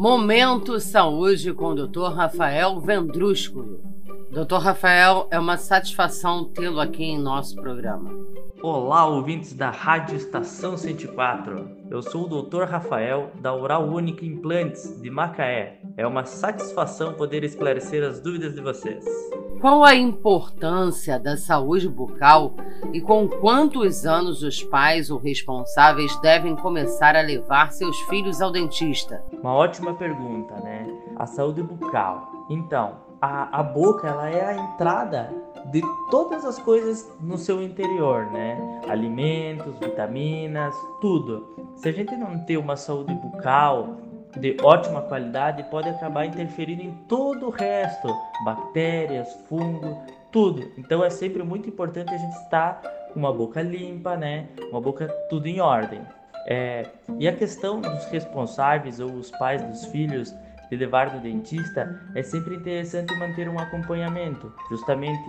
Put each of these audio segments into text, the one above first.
Momento Saúde com o Dr. Rafael Vendrúsculo. Dr. Rafael, é uma satisfação tê-lo aqui em nosso programa. Olá, ouvintes da Rádio Estação 104. Eu sou o Dr. Rafael, da Oral Única Implantes, de Macaé. É uma satisfação poder esclarecer as dúvidas de vocês. Qual a importância da saúde bucal e com quantos anos os pais ou responsáveis devem começar a levar seus filhos ao dentista? Uma ótima pergunta, né? A saúde bucal. Então, a, a boca ela é a entrada de todas as coisas no seu interior, né? Alimentos, vitaminas, tudo. Se a gente não ter uma saúde bucal de ótima qualidade, pode acabar interferindo em todo o resto, bactérias, fungo, tudo. Então é sempre muito importante a gente estar com uma boca limpa, né? Uma boca tudo em ordem. É, e a questão dos responsáveis ou os pais dos filhos de levar do dentista, é sempre interessante manter um acompanhamento. Justamente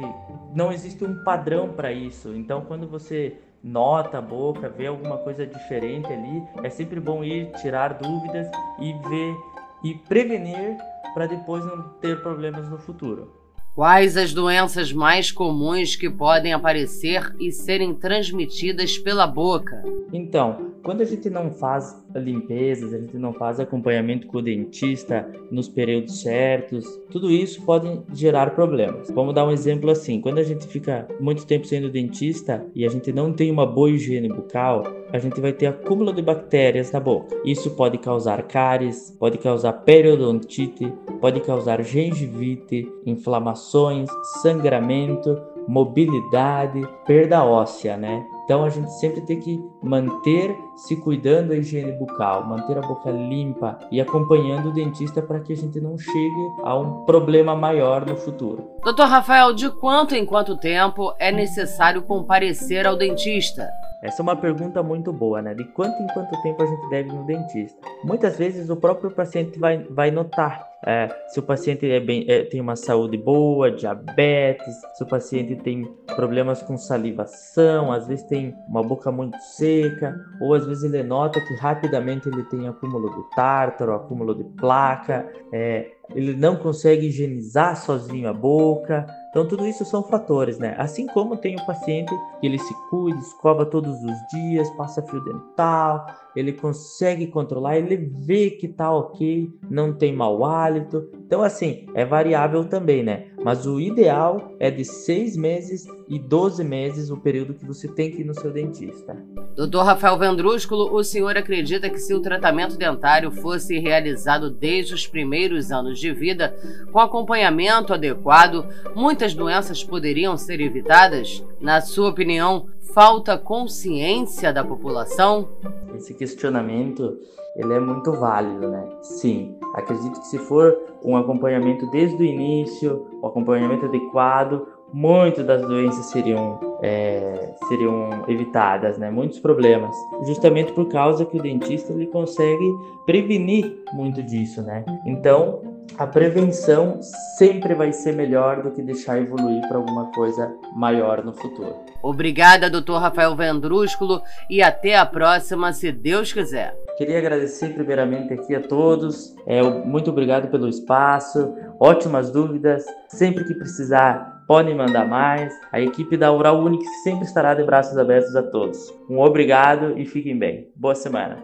não existe um padrão para isso. Então, quando você nota a boca, vê alguma coisa diferente ali, é sempre bom ir tirar dúvidas e ver e prevenir para depois não ter problemas no futuro. Quais as doenças mais comuns que podem aparecer e serem transmitidas pela boca? Então, quando a gente não faz limpezas, a gente não faz acompanhamento com o dentista nos períodos certos, tudo isso pode gerar problemas. Vamos dar um exemplo assim: quando a gente fica muito tempo sendo dentista e a gente não tem uma boa higiene bucal, a gente vai ter acúmulo de bactérias na boca. Isso pode causar cáries, pode causar periodontite, pode causar gengivite, inflamações, sangramento, mobilidade, perda óssea, né? Então a gente sempre tem que manter se cuidando da higiene bucal, manter a boca limpa e acompanhando o dentista para que a gente não chegue a um problema maior no futuro. Doutor Rafael, de quanto em quanto tempo é necessário comparecer ao dentista? Essa é uma pergunta muito boa, né? De quanto em quanto tempo a gente deve ir no dentista? Muitas vezes o próprio paciente vai, vai notar é, se o paciente é bem, é, tem uma saúde boa, diabetes, se o paciente tem problemas com salivação, às vezes tem uma boca muito seca, ou às vezes ele nota que rapidamente ele tem acúmulo de tártaro, acúmulo de placa, é, ele não consegue higienizar sozinho a boca. Então, tudo isso são fatores, né? Assim como tem o paciente que ele se cuida, escova todos os dias, passa fio dental, ele consegue controlar, ele vê que tá ok, não tem mau hálito. Então, assim, é variável também, né? Mas o ideal é de seis meses e 12 meses o período que você tem que ir no seu dentista. Doutor Rafael Vendrúsculo, o senhor acredita que se o tratamento dentário fosse realizado desde os primeiros anos de vida, com acompanhamento adequado, muitas doenças poderiam ser evitadas? Na sua opinião, falta consciência da população? Esse questionamento ele é muito válido, né? Sim, acredito que se for um acompanhamento desde o início, o um acompanhamento adequado, muitas das doenças seriam, é, seriam evitadas, né? Muitos problemas, justamente por causa que o dentista ele consegue prevenir muito disso, né? Então, a prevenção sempre vai ser melhor do que deixar evoluir para alguma coisa maior no futuro. Obrigada, Dr. Rafael Vendrúsculo, e até a próxima, se Deus quiser. Queria agradecer primeiramente aqui a todos. É, muito obrigado pelo espaço, ótimas dúvidas. Sempre que precisar, podem mandar mais. A equipe da Oral Unique sempre estará de braços abertos a todos. Um obrigado e fiquem bem. Boa semana.